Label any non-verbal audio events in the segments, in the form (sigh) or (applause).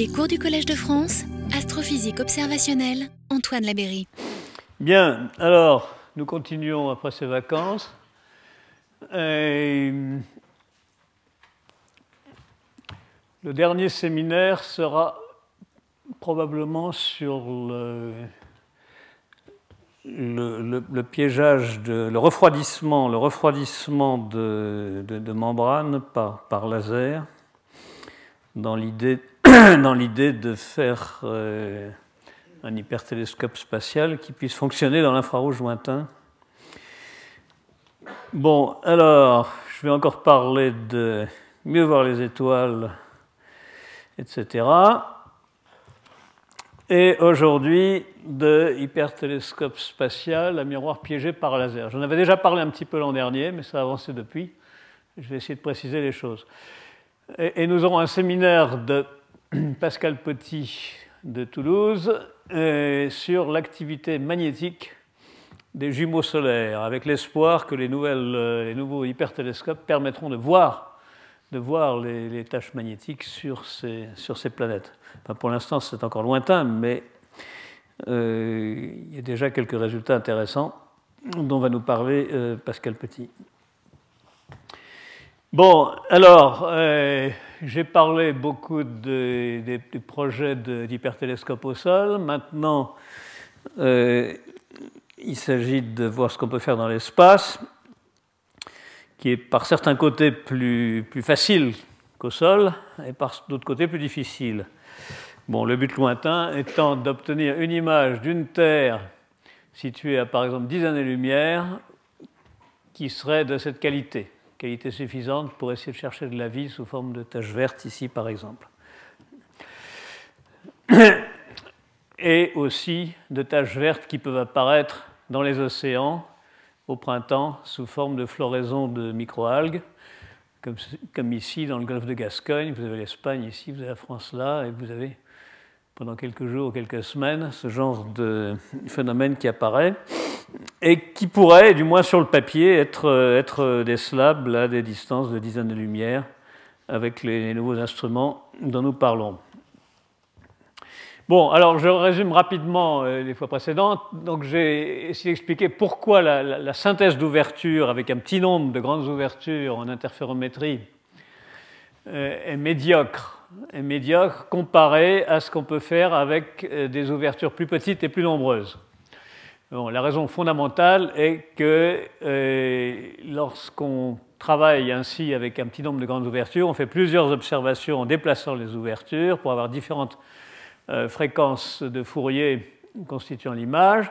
Les cours du Collège de France, astrophysique observationnelle, Antoine Labéry. Bien, alors, nous continuons après ces vacances. Euh, le dernier séminaire sera probablement sur le, le, piégeage, de, le refroidissement, le refroidissement de, membranes par, laser, dans l'idée (clears throat) de faire euh, un hypertélescope spatial qui puisse fonctionner dans l'infrarouge lointain. Bon, alors, je vais encore parler de mieux voir les étoiles, etc. Et aujourd'hui, de hypertélescope spatial à miroir piégé par laser. J'en avais déjà parlé un petit peu l'an dernier, mais ça a avancé depuis. Je vais essayer de préciser les choses. Et, nous aurons un séminaire de (clears throat) Pascal Petit de Toulouse euh, sur l'activité magnétique des jumeaux solaires, avec l'espoir que les, nouvelles, euh, nouveaux hypertélescopes permettront de voir les, tâches magnétiques sur ces, planètes. pour l'instant, c'est encore lointain, mais euh, il y a déjà quelques résultats intéressants dont va nous parler Pascal Petit. Bon, alors, j'ai parlé beaucoup des projets d'hypertélescope au sol. Maintenant, il s'agit de voir ce qu'on peut faire dans l'espace qui est par certains côtés plus, plus facile qu'au sol et par d'autres côtés plus difficile. Bon, le but lointain étant d'obtenir une image d'une Terre située à par exemple 10 années-lumière qui serait de cette qualité, qualité suffisante pour essayer de chercher de la vie sous forme de taches vertes ici par exemple. (coughs) Et aussi de taches vertes qui peuvent apparaître dans les océans au printemps sous forme de floraison de microalgues, comme, comme ici dans le golfe de Gascogne. Vous avez l'Espagne ici, vous avez la France là, et vous avez pendant quelques jours ou quelques semaines ce genre de phénomène qui apparaît et qui pourrait, du moins sur le papier, être, être décelable à des distances de dizaines de lumières avec les nouveaux instruments dont nous parlons. Bon, alors je résume rapidement euh, les fois précédentes. Donc j'ai essayé d'expliquer pourquoi la, synthèse d'ouverture avec un petit nombre de grandes ouvertures en interférométrie euh, est médiocre, est médiocre comparé à ce qu'on peut faire avec euh, des ouvertures plus petites et plus nombreuses. La raison fondamentale est que lorsqu'on travaille ainsi avec un petit nombre de grandes ouvertures, on fait plusieurs observations en déplaçant les ouvertures pour avoir différentes euh, fréquences de Fourier constituant l'image,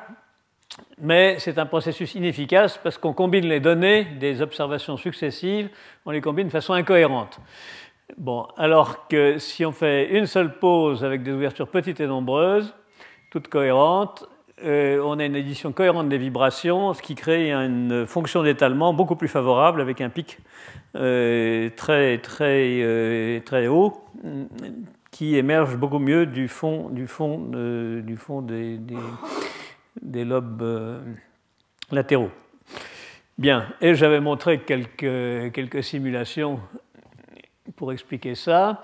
mais c'est un processus inefficace parce qu'on combine les données des observations successives, on les combine de façon incohérente. Alors que si on fait une seule pause avec des ouvertures petites et nombreuses, toutes cohérentes, euh, on a une édition cohérente des vibrations, ce qui crée une fonction d'étalement beaucoup plus favorable avec un pic euh, très, très, très haut, qui émerge beaucoup mieux du fond, du fond, du fond des, des, lobes euh, latéraux. Bien, et j'avais montré quelques, quelques simulations pour expliquer ça.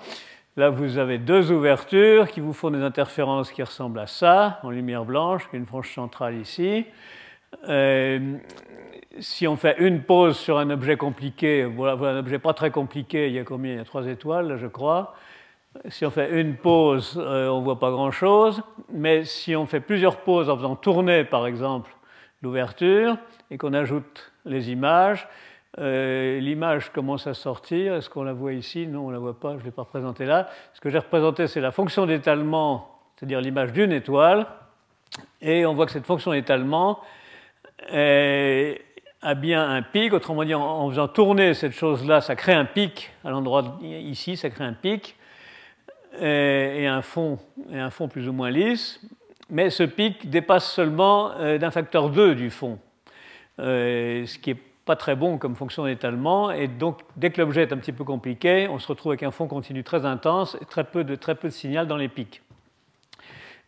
Là, vous avez deux ouvertures qui vous font des interférences qui ressemblent à ça, en lumière blanche, une frange centrale ici. Euh, si on fait une pause sur un objet compliqué, voilà, un objet pas très compliqué, il y a combien? Il y a trois étoiles, je crois. Si on fait une pause, euh, on ne voit pas grand-chose, mais si on fait plusieurs pauses en faisant tourner, par exemple, l'ouverture, et qu'on ajoute les images, euh, l'image commence à sortir. Est-ce qu'on la voit ici? Non, on ne la voit pas, je ne l'ai pas représentée là. Ce que j'ai représenté, c'est la fonction d'étalement, c'est-à-dire l'image d'une étoile, et on voit que cette fonction d'étalement a bien un pic, autrement dit, en faisant tourner cette chose-là, ça crée un pic à l'endroit ici, ça crée un pic et un fond, et un fond plus ou moins lisse, mais ce pic dépasse seulement euh, d'un facteur 2 du fond, euh, ce qui n'est pas très bon comme fonction d'étalement, et donc dès que l'objet est un petit peu compliqué, on se retrouve avec un fond continu très intense et très peu de, très peu de signal dans les pics.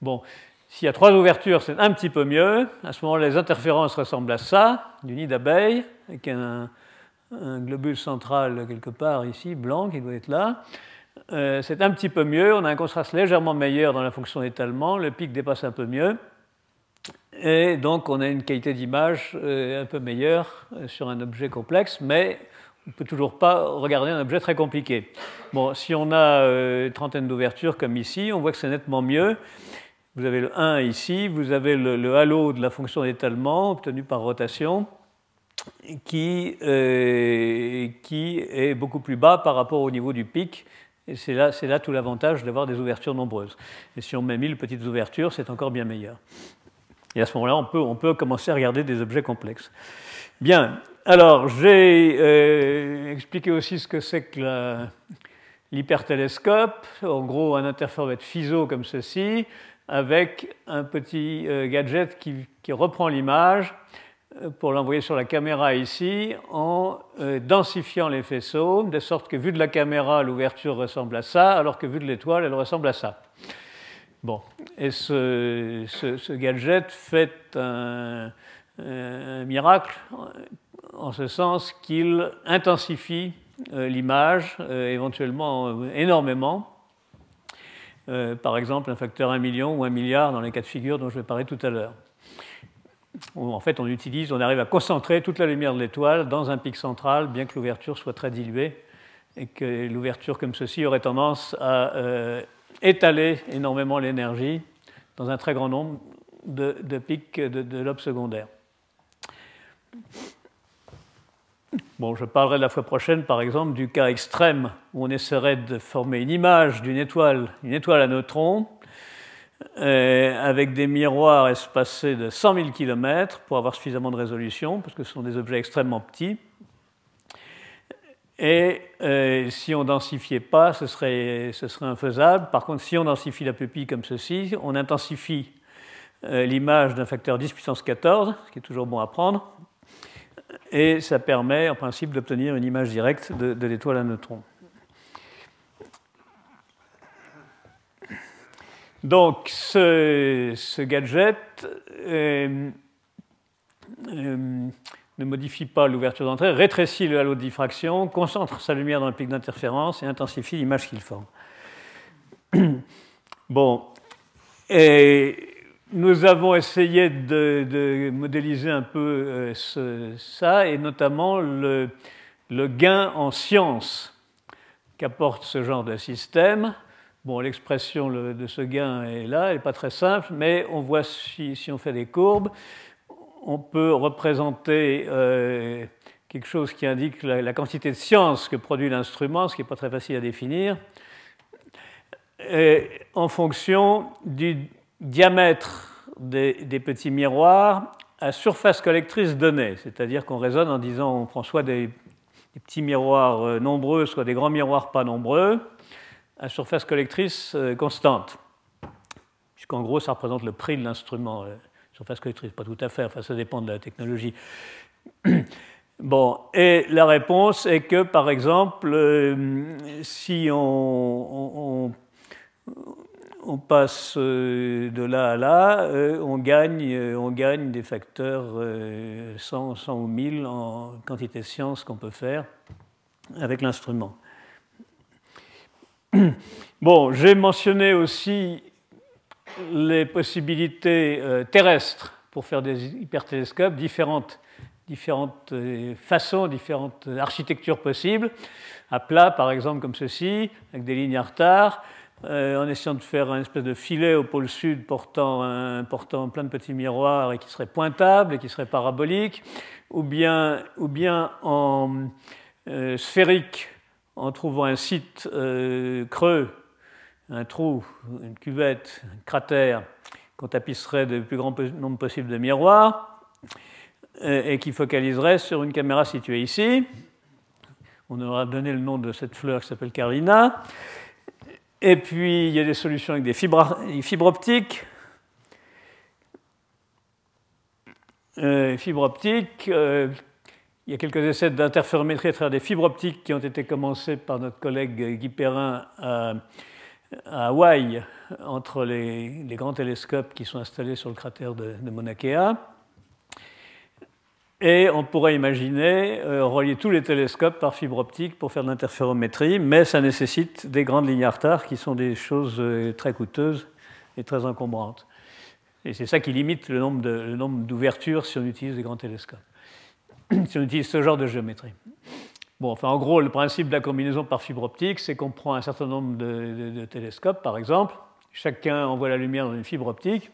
Bon, s'il y a trois ouvertures, c'est un petit peu mieux. À ce moment-là, les interférences ressemblent à ça, du nid d'abeille, avec un, globule central quelque part ici, blanc, qui doit être là. c'est un petit peu mieux. On a un contraste légèrement meilleur dans la fonction d'étalement. Le pic dépasse un peu mieux. Et donc, on a une qualité d'image un peu meilleure sur un objet complexe, mais on ne peut toujours pas regarder un objet très compliqué. Bon, si on a une trentaine d'ouvertures comme ici, on voit que c'est nettement mieux. Vous avez le 1 ici, vous avez le, halo de la fonction d'étalement obtenu par rotation qui, euh, qui, est beaucoup plus bas par rapport au niveau du pic. Et c'est là, là, tout l'avantage d'avoir des ouvertures nombreuses. Et si on met 1000 petites ouvertures, c'est encore bien meilleur. Et à ce moment-là, on peut, commencer à regarder des objets complexes. Bien, alors j'ai euh, expliqué aussi ce que c'est que l'hypertélescope. En gros, un interféromètre FISO comme ceci, avec un petit euh, gadget qui, reprend l'image euh, pour l'envoyer sur la caméra ici en densifiant les faisceaux, de sorte que vu de la caméra, l'ouverture ressemble à ça, alors que vu de l'étoile, elle ressemble à ça. Bon, et ce, gadget fait un, miracle en ce sens qu'il intensifie l'image, éventuellement énormément, euh, par exemple un facteur 1 million ou 1 milliard dans les cas de figure dont je vais parler tout à l'heure. En fait, on utilise, on arrive à concentrer toute la lumière de l'étoile dans un pic central, bien que l'ouverture soit très diluée, et que l'ouverture comme ceci aurait tendance à euh, étaler énormément l'énergie dans un très grand nombre de, pics de, de lobes secondaires. Bon, je parlerai la fois prochaine, par exemple, du cas extrême où on essaierait de former une image d'une étoile, une étoile à neutrons, euh, avec des miroirs espacés de 100 000 km pour avoir suffisamment de résolution, parce que ce sont des objets extrêmement petits. Et euh, si on densifiait pas, ce serait, ce serait infaisable. Par contre, si on densifie la pupille comme ceci, on intensifie euh, l'image d'un facteur 10 puissance 14, ce qui est toujours bon à prendre, et ça permet en principe d'obtenir une image directe de, l'étoile à neutrons. Donc ce, gadget euh, ne modifie pas l'ouverture d'entrée, rétrécit le halo de diffraction, concentre sa lumière dans le pic d'interférence et intensifie l'image qu'il forme. (clears throat) Bon, et nous avons essayé de, modéliser un peu euh, ça, et notamment le, gain en science qu'apporte ce genre de système. Bon, l'expression de ce gain est là, elle n'est pas très simple, mais on voit si, on fait des courbes, on peut représenter euh, quelque chose qui indique la, quantité de science que produit l'instrument, ce qui n'est pas très facile à définir, en fonction du diamètre des, petits miroirs à surface collectrice donnée, c'est-à-dire qu'on raisonne en disant on prend soit des, petits miroirs euh, nombreux, soit des grands miroirs pas nombreux, à surface collectrice euh, constante. Puisqu'en gros, ça représente le prix de l'instrument. Euh, surface pas tout à fait, enfin, ça dépend de la technologie. (clears throat) Bon, et la réponse est que, par exemple, si on, on passe euh, de là à là, euh, on gagne, euh, on gagne des facteurs 100, 100 ou 1000 en quantité de science qu'on peut faire avec l'instrument. (clears throat) Bon, j'ai mentionné aussi les possibilités terrestres pour faire des hypertélescopes, différentes, différentes façons, différentes architectures possibles. À plat, par exemple, comme ceci, avec des lignes à retard euh, en essayant de faire un espèce de filet au pôle sud portant, portant plein de petits miroirs et qui serait pointable et qui serait parabolique, ou bien, ou bien en euh, sphérique en trouvant un site euh, creux, un trou, une cuvette, un cratère qu'on tapisserait le plus grand nombre possible de miroirs et qui focaliserait sur une caméra située ici. On aura donné le nom de cette fleur qui s'appelle Carlina. Et puis, il y a des solutions avec des fibres, optiques. Euh, fibres optiques, euh, il y a quelques essais d'interférométrie à travers des fibres optiques qui ont été commencés par notre collègue Guy Perrin à, Hawaï, entre les, grands télescopes qui sont installés sur le cratère de, de Mauna Kea. Et on pourrait imaginer euh, relier tous les télescopes par fibre optique pour faire de l'interférométrie, mais ça nécessite des grandes lignes à retard qui sont des choses euh, très coûteuses et très encombrantes. Et c'est ça qui limite le nombre d'ouvertures si on utilise des grands télescopes, (clears throat) si on utilise ce genre de géométrie. Bon, enfin, en gros, le principe de la combinaison par fibre optique, c'est qu'on prend un certain nombre de télescopes, par exemple, chacun envoie la lumière dans une fibre optique,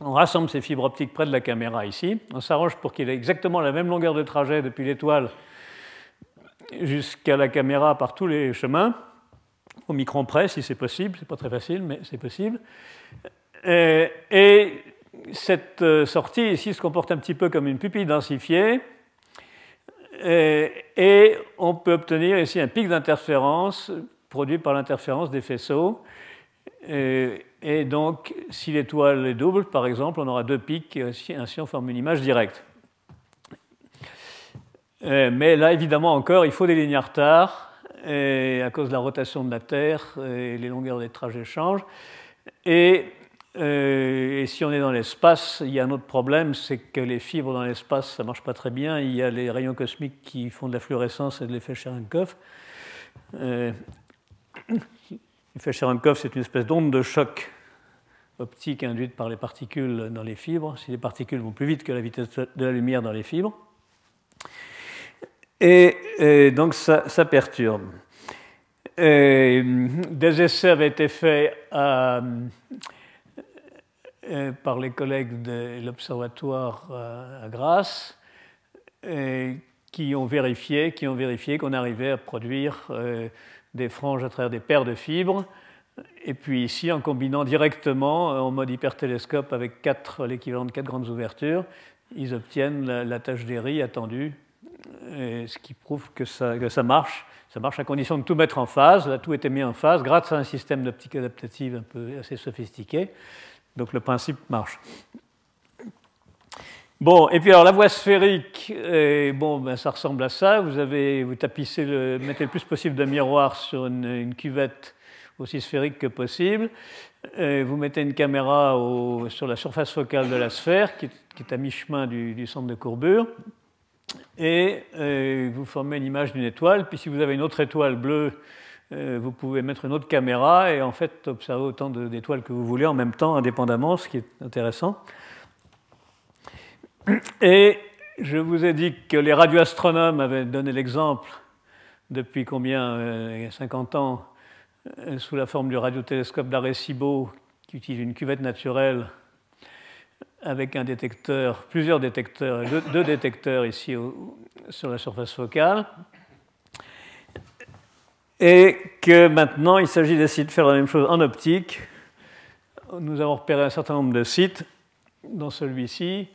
on rassemble ces fibres optiques près de la caméra ici. On s'arrange pour qu'il ait exactement la même longueur de trajet depuis l'étoile jusqu'à la caméra par tous les chemins, au micron près si c'est possible. C'est pas très facile, mais c'est possible. Et, cette euh, sortie ici se comporte un petit peu comme une pupille densifiée. Et on peut obtenir ici un pic d'interférence produit par l'interférence des faisceaux. Et, donc, si l'étoile est double, par exemple, on aura deux pics, ainsi on forme une image directe. Mais là, évidemment, encore, il faut des lignes à retard, et à cause de la rotation de la Terre, et les longueurs des trajets changent. Et, et si on est dans l'espace, il y a un autre problème, c'est que les fibres dans l'espace, ça ne marche pas très bien. Il y a les rayons cosmiques qui font de la fluorescence et de l'effet Cherenkov. L'effet Cherenkov, c'est une espèce d'onde de choc optique induite par les particules dans les fibres, si les particules vont plus vite que la vitesse de la lumière dans les fibres. Et, donc ça, perturbe. des essais avaient été faits euh, par les collègues de l'observatoire à Grasse qui ont vérifié qui ont qu'on arrivait à produire euh, des franges à travers des paires de fibres. Et puis ici, en combinant directement euh, en mode hypertélescope avec l'équivalent de quatre grandes ouvertures, ils obtiennent la, tâche des riz attendue, ce qui prouve que ça, que ça, marche. Ça marche à condition de tout mettre en phase. Là, tout était mis en phase grâce à un système d'optique adaptative un peu assez sophistiqué. Donc le principe marche. Bon, et puis alors la voie sphérique, bon, ben, ça ressemble à ça. Vous, avez, vous tapissez mettez le plus possible de miroirs sur une, cuvette aussi sphérique que possible. vous mettez une caméra sur la surface focale de la sphère, qui, est à mi-chemin du, centre de courbure, et vous formez une image d'une étoile. Puis si vous avez une autre étoile bleue, vous pouvez mettre une autre caméra et en fait observer autant d'étoiles que vous voulez en même temps, indépendamment, ce qui est intéressant. Et je vous ai dit que les radioastronomes avaient donné l'exemple depuis combien 50 euh, ans euh, sous la forme du radiotélescope d'Arecibo qui utilise une cuvette naturelle avec un détecteur, plusieurs détecteurs, deux, détecteurs ici sur la surface focale. Et que maintenant, il s'agit d'essayer de faire la même chose en optique. Nous avons repéré un certain nombre de sites, dans celui-ci,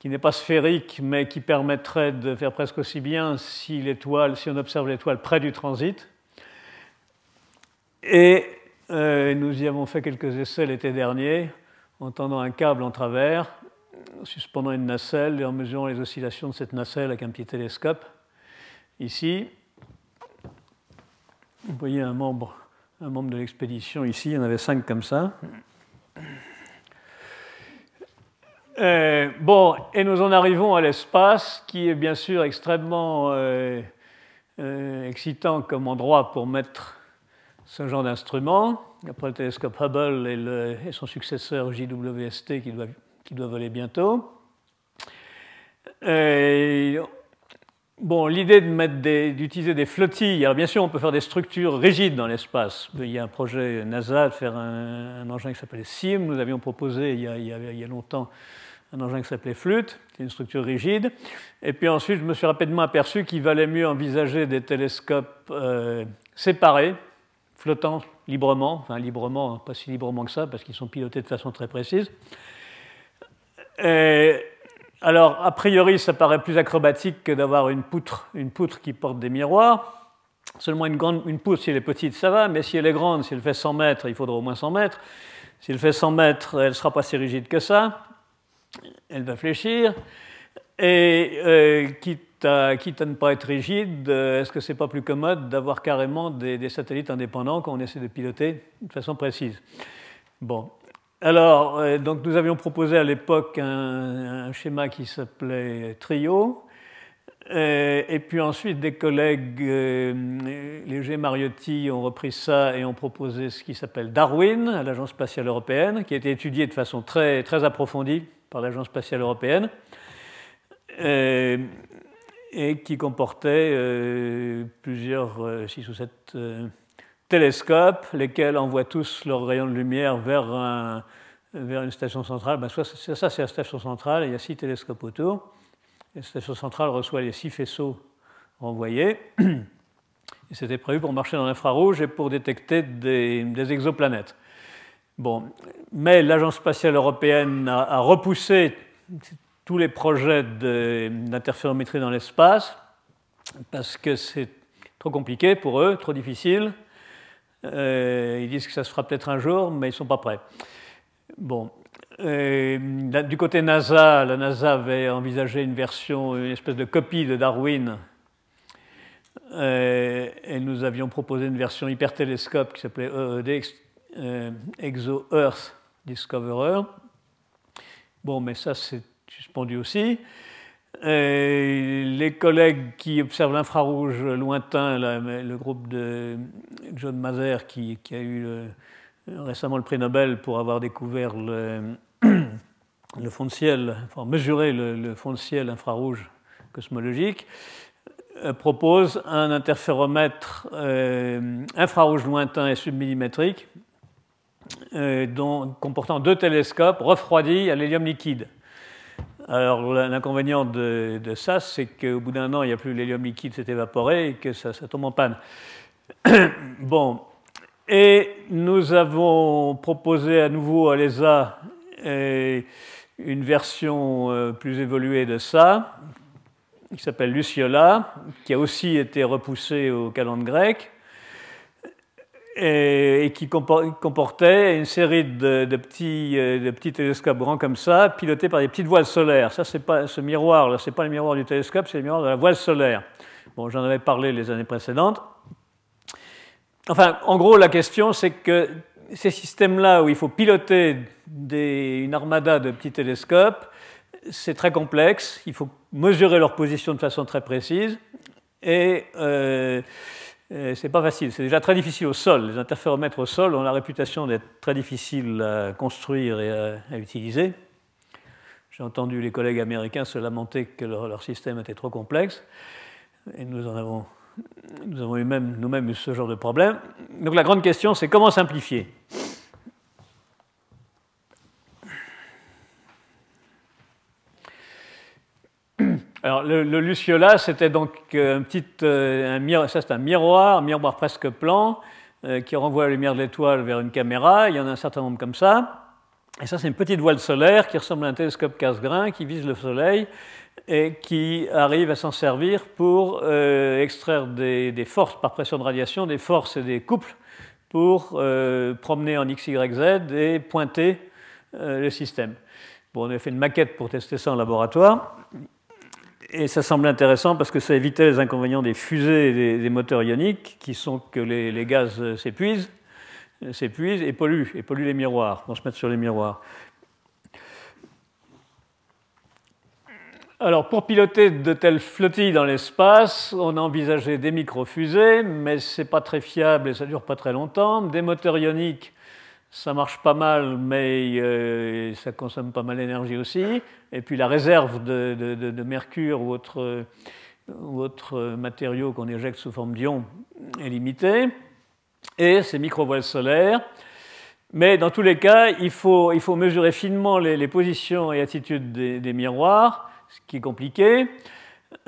qui n'est pas sphérique, mais qui permettrait de faire presque aussi bien si, l'étoile, si on observe l'étoile près du transit. Et euh, nous y avons fait quelques essais l'été dernier, en tendant un câble en travers, en suspendant une nacelle et en mesurant les oscillations de cette nacelle avec un petit télescope. Ici, vous voyez un membre, un membre de l'expédition ici, il y en avait cinq comme ça. Euh, bon, et nous en arrivons à l'espace, qui est bien sûr extrêmement euh, euh, excitant comme endroit pour mettre ce genre d'instrument. Après le télescope Hubble et, son successeur JWST qui doit, qui doit voler bientôt. Bon, l'idée d'utiliser des, flottilles, alors bien sûr on peut faire des structures rigides dans l'espace. Il y a un projet NASA de faire un, engin qui s'appelle SIM, nous avions proposé il y a, longtemps un engin qui s'appelait Flûte, qui est une structure rigide. Et puis ensuite, je me suis rapidement aperçu qu'il valait mieux envisager des télescopes euh, séparés, flottant librement, enfin librement, pas si librement que ça, parce qu'ils sont pilotés de façon très précise. Alors, a priori, ça paraît plus acrobatique que d'avoir une poutre, une poutre qui porte des miroirs. Seulement une, grande, une poutre, si elle est petite, ça va, mais si elle est grande, si elle fait 100 mètres, il faudra au moins 100 mètres. Si elle fait 100 mètres, elle ne sera pas si rigide que ça elle va fléchir. Et euh, quitte, à, ne pas être rigide, euh, est-ce que c'est pas plus commode d'avoir carrément des, satellites indépendants quand on essaie de piloter de façon précise? Bon. Alors, euh, donc nous avions proposé à l'époque un, schéma qui s'appelait Trio, et puis ensuite, des collègues, les Mariotti, ont repris ça et ont proposé ce qui s'appelle Darwin à l'Agence spatiale européenne, qui a été étudié de façon très, très approfondie par l'Agence spatiale européenne et qui comportait plusieurs, six ou sept télescopes, lesquels envoient tous leurs rayons de lumière vers, une station centrale. Ben, ça, c'est la station centrale, il y a six télescopes autour. La station centrale reçoit les six faisceaux renvoyés. (clears throat) C'était prévu pour marcher dans l'infrarouge et pour détecter des, exoplanètes. Bon, mais l'Agence spatiale européenne a, repoussé tous les projets d'interférométrie dans l'espace parce que c'est trop compliqué pour eux, trop difficile. Euh, ils disent que ça se fera peut-être un jour, mais ils ne sont pas prêts. Bon. Euh, du côté NASA, la NASA avait envisagé une version, une espèce de copie de Darwin. Euh, et nous avions proposé une version hypertélescope qui s'appelait EED, Exo Earth Discoverer. Bon, mais ça, c'est suspendu aussi. Les collègues qui observent l'infrarouge lointain, le groupe de John Mazer qui, a eu récemment le prix Nobel pour avoir découvert le, fond de ciel, enfin mesuré le, fond de ciel infrarouge cosmologique, euh, propose un interféromètre euh, infrarouge lointain et submillimétrique euh, comportant deux télescopes refroidis à l'hélium liquide. Alors l'inconvénient de, ça, c'est qu'au bout d'un an, il n'y a plus l'hélium liquide s'est évaporé et que ça, ça, tombe en panne. (coughs) bon, et nous avons proposé à nouveau à l'ESA une version euh, plus évoluée de ça, qui s'appelle Luciola, qui a aussi été repoussée au calendrier grec, et, qui comportait une série de, petits, euh, télescopes grands comme ça, pilotés par des petites voiles solaires. Ça, pas ce miroir là, c'est pas le miroir du télescope, c'est le miroir de la voile solaire. Bon, j'en avais parlé les années précédentes. Enfin, en gros, la question, c'est que ces systèmes-là où il faut piloter une armada de petits télescopes, c'est très complexe, il faut mesurer leur position de façon très précise, et euh, c'est pas facile. C'est déjà très difficile au sol. Les interféromètres au sol ont la réputation d'être très difficiles à construire et à, utiliser. J'ai entendu les collègues américains se lamenter que leur système était trop complexe, et nous avons nous avons eu même, nous-mêmes eu ce genre de problème. Donc la grande question, c'est comment simplifier? Alors, le, Luciola, c'était donc un petit, euh, ça c'est un miroir, un miroir presque plan, euh, qui renvoie la lumière de l'étoile vers une caméra. Il y en a un certain nombre comme ça. Et ça, c'est une petite voile solaire qui ressemble à un télescope casse-grain qui vise le Soleil et qui arrive à s'en servir pour euh, extraire des, forces par pression de radiation, des forces et des couples pour euh, promener en X, Y, Z et pointer euh, le système. Bon, on a fait une maquette pour tester ça en laboratoire. Et ça semble intéressant parce que ça évitait les inconvénients des fusées et des, moteurs ioniques, qui sont que les, gaz s'épuisent, s'épuisent et polluent, et polluent les miroirs, vont se mettre sur les miroirs. Alors, pour piloter de telles flottilles dans l'espace, on a envisagé des microfusées, mais ce n'est pas très fiable et ça ne dure pas très longtemps. Des moteurs ioniques, ça marche pas mal, mais euh, ça consomme pas mal d'énergie aussi. Et puis la réserve de, mercure ou autre matériaux qu'on éjecte sous forme d'ion est limitée. Et ces micro-voiles solaires. Mais dans tous les cas, il faut, il faut mesurer finement les, positions et attitudes des miroirs ce qui est compliqué.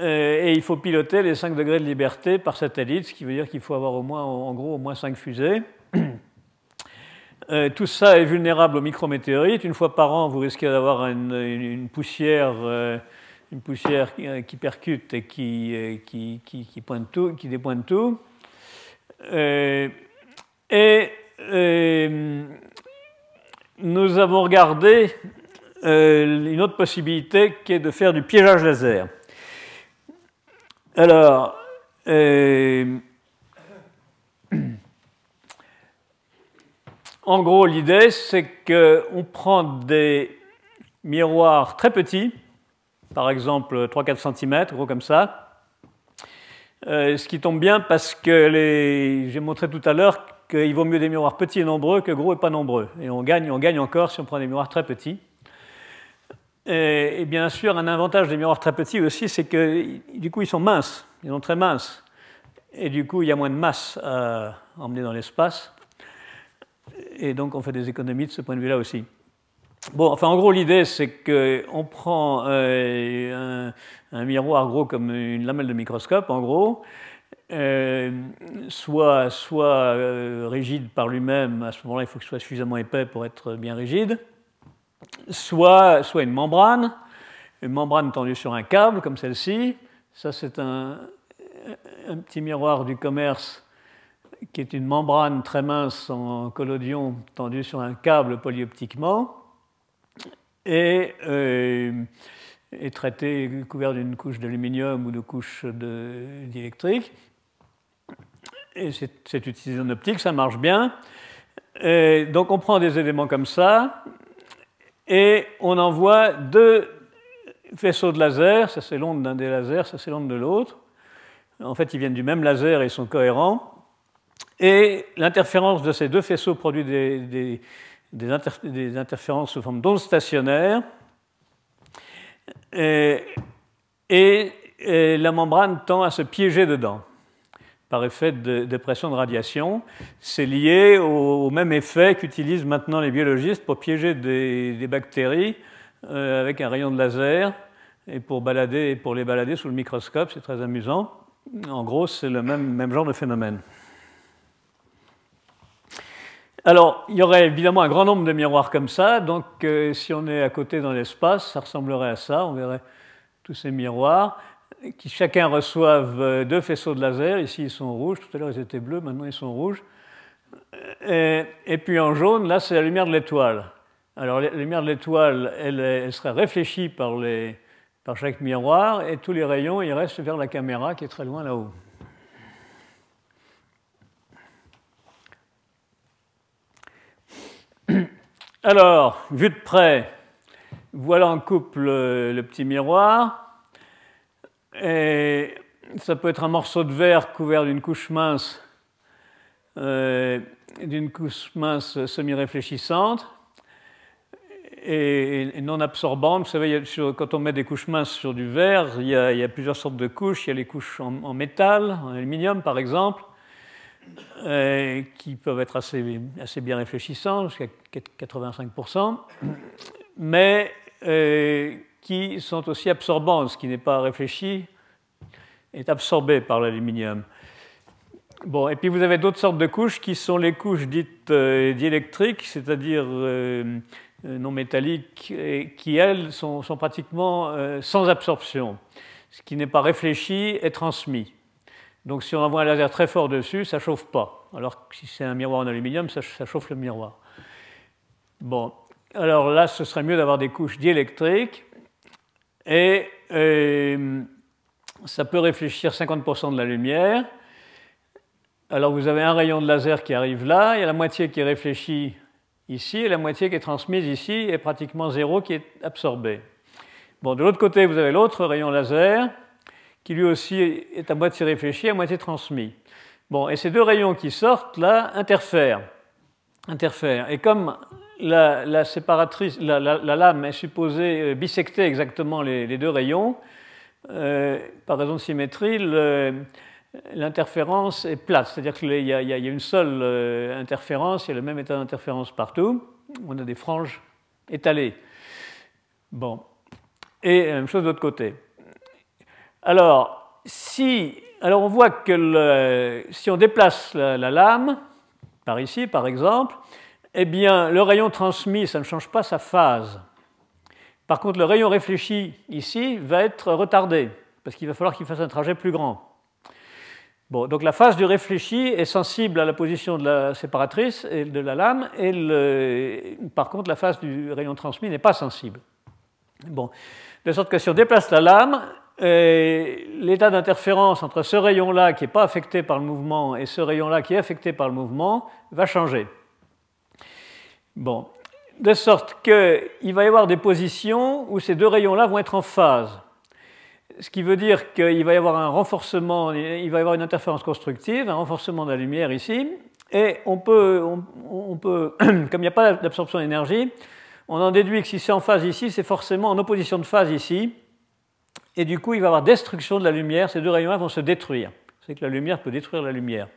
Euh, et il faut piloter les 5 degrés de liberté par satellite, ce qui veut dire qu'il faut avoir au moins, en gros au moins 5 fusées. (clears throat) Euh, tout ça est vulnérable aux micrométéorites. Une fois par an, vous risquez d'avoir une, poussière, poussière euh, qui, percute et qui, pointe tout, qui dépointe tout. et nous avons regardé euh, une autre possibilité qui est de faire du piégeage laser. Alors, euh, en gros, l'idée, c'est qu'on prend des miroirs très petits, par exemple 3-4 cm, gros comme ça, ce qui tombe bien parce que j'ai montré tout à l'heure qu'il vaut mieux des miroirs petits et nombreux que gros et pas nombreux. Et on gagne, on gagne encore si on prend des miroirs très petits. Et, bien sûr, un avantage des miroirs très petits aussi, c'est que du coup, ils sont minces, ils sont très minces. Et du coup, il y a moins de masse à emmener dans l'espace. Et donc, on fait des économies de ce point de vue-là aussi. Bon, enfin, en gros, l'idée, c'est qu'on prend euh, un, miroir gros comme une lamelle de microscope, en gros, euh, soit, soit euh, rigide par lui-même, à ce moment-là, il faut qu'il soit suffisamment épais pour être bien rigide, soit, soit une membrane, une membrane tendue sur un câble comme celle-ci. Ça, c'est un, petit miroir du commerce qui est une membrane très mince en collodion tendue sur un câble polyoptiquement et euh, est traité, couvert d'une couche d'aluminium ou de couche d'électrique. Et c'est utilisé en optique, ça marche bien. Donc on prend des éléments comme ça et on envoie deux faisceaux de laser, ça c'est l'onde d'un des lasers, ça c'est l'onde de l'autre. En fait, ils viennent du même laser et ils sont cohérents. Et l'interférence de ces deux faisceaux produit des, interférences sous forme d'ondes stationnaires. Et, la membrane tend à se piéger dedans par effet de, pression de radiation. C'est lié au, même effet qu'utilisent maintenant les biologistes pour piéger des, bactéries euh, avec un rayon de laser et pour, balader, pour les balader sous le microscope. C'est très amusant. En gros, c'est le même genre de phénomène. Alors, il y aurait évidemment un grand nombre de miroirs comme ça, donc euh, si on est à côté dans l'espace, ça ressemblerait à ça, on verrait tous ces miroirs qui chacun reçoivent euh, deux faisceaux de laser, ici ils sont rouges, tout à l'heure ils étaient bleus, maintenant ils sont rouges, et, puis en jaune, là c'est la lumière de l'étoile. Alors la lumière de l'étoile, elle, serait réfléchie par, par chaque miroir, et tous les rayons, ils restent vers la caméra qui est très loin là-haut. (clears throat) Alors, vu de près, voilà en couple le, petit miroir. Et ça peut être un morceau de verre couvert d'une couche mince, euh, d'une couche mince semi-réfléchissante et, non absorbante. Vous savez, quand on met des couches minces sur du verre, il y, a, plusieurs sortes de couches. Il y a les couches en métal, en aluminium par exemple. Euh, qui peuvent être assez, assez bien réfléchissants, jusqu'à 85%, mais euh, qui sont aussi absorbants. Ce qui n'est pas réfléchi est absorbé par l'aluminium. Bon, et puis vous avez d'autres sortes de couches qui sont les couches dites euh, diélectriques, c'est-à-dire non métalliques, qui, elles, sont pratiquement sans absorption. Ce qui n'est pas réfléchi est transmis. Donc si on envoie un laser très fort dessus, ça ne chauffe pas. Alors si c'est un miroir en aluminium, ça, chauffe le miroir. Bon, alors là, ce serait mieux d'avoir des couches diélectriques. Et euh, ça peut réfléchir 50% de la lumière. Alors vous avez un rayon de laser qui arrive là, il y a la moitié qui est réfléchie ici, et la moitié qui est transmise ici, et pratiquement zéro qui est absorbé. Bon, de l'autre côté, vous avez l'autre rayon laser qui lui aussi est à moitié réfléchi, à moitié transmis. Bon, et ces deux rayons qui sortent là interfèrent. interfèrent. Et comme la, séparatrice, la, lame est supposée euh, bisecter exactement les, deux rayons, euh, par raison de symétrie, l'interférence est plate, c'est-à-dire qu'il y, a une seule euh, interférence, il y a le même état d'interférence partout, on a des franges étalées. Bon, et la même chose de l'autre côté. Alors, si, alors on voit que si on déplace la, lame, par ici par exemple, eh bien le rayon transmis, ça ne change pas sa phase. Par contre, le rayon réfléchi ici va être retardé, parce qu'il va falloir qu'il fasse un trajet plus grand. Bon, donc la phase du réfléchi est sensible à la position de la séparatrice et de la lame, et par contre la phase du rayon transmis n'est pas sensible. Bon, de sorte que si on déplace la lame, l'état d'interférence entre ce rayon-là qui n'est pas affecté par le mouvement et ce rayon-là qui est affecté par le mouvement va changer. Bon, de sorte qu'il va y avoir des positions où ces deux rayons-là vont être en phase. ce qui veut dire qu'il va y avoir un renforcement, il va y avoir une interférence constructive, un renforcement de la lumière ici, et on peut, on, peut (clears throat) comme il n'y a pas d'absorption d'énergie, on en déduit que si c'est en phase ici, c'est forcément en opposition de phase ici, et du coup il va y avoir destruction de la lumière, ces deux rayons-là vont se détruire. C'est que la lumière peut détruire la lumière.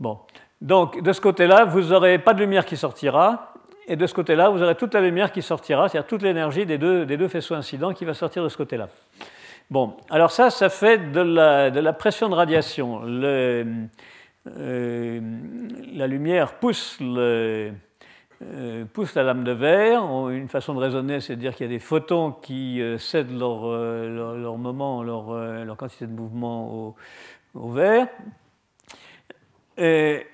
Bon, donc de ce côté-là, vous n'aurez pas de lumière qui sortira, et de ce côté-là, vous aurez toute la lumière qui sortira, c'est-à-dire toute l'énergie des deux, des deux faisceaux incidents qui va sortir de ce côté-là. Bon, alors ça, ça fait de la, pression de radiation. Euh, la lumière pousse, euh, pousse, la lame de verre. Une façon de raisonner, c'est de dire qu'il y a des photons qui euh, cèdent leur, leur, moment, leur, leur, quantité de mouvement au, verre. Et,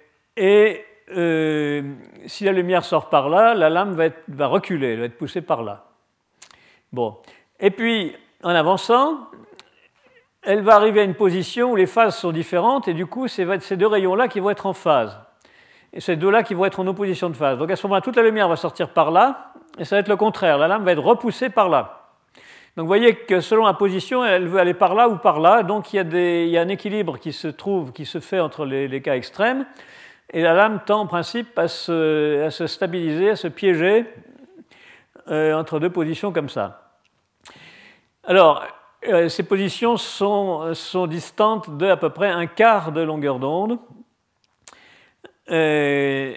si la lumière sort par là, la lame va, va reculer, elle va être poussée par là. Bon. Et puis, en avançant, elle va arriver à une position où les phases sont différentes et du coup, c'est ces deux rayons-là qui vont être en phase. Et ces deux-là qui vont être en opposition de phase. Donc à ce moment-là, toute la lumière va sortir par là et ça va être le contraire. La lame va être repoussée par là. Donc vous voyez que selon la position, elle veut aller par là ou par là. Donc il y a, un équilibre qui se trouve, qui se fait entre les, cas extrêmes. Et la lame tend en principe à se, stabiliser, à se piéger euh, entre deux positions comme ça. Alors, euh, ces positions sont, distantes de à peu près un quart de longueur d'onde, euh,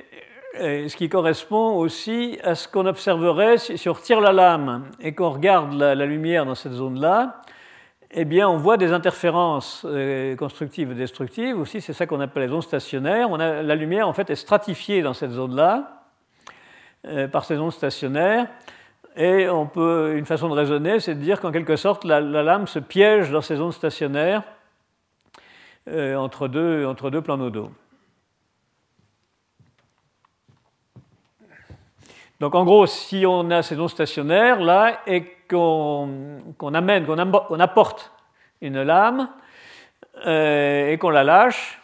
euh, ce qui correspond aussi à ce qu'on observerait si, on retire la lame et qu'on regarde la, lumière dans cette zone-là. Eh bien, on voit des interférences constructives et destructives. Aussi, c'est ça qu'on appelle les ondes stationnaires. la lumière, en fait, est stratifiée dans cette zone-là par ces ondes stationnaires. Et on peut, une façon de raisonner, c'est de dire qu'en quelque sorte, la, lame se piège dans ces ondes stationnaires euh, entre, deux, entre deux plans nodaux. Donc en gros, si on a ces ondes stationnaires là et qu'on amène, qu'on apporte une lame euh, et qu'on la lâche,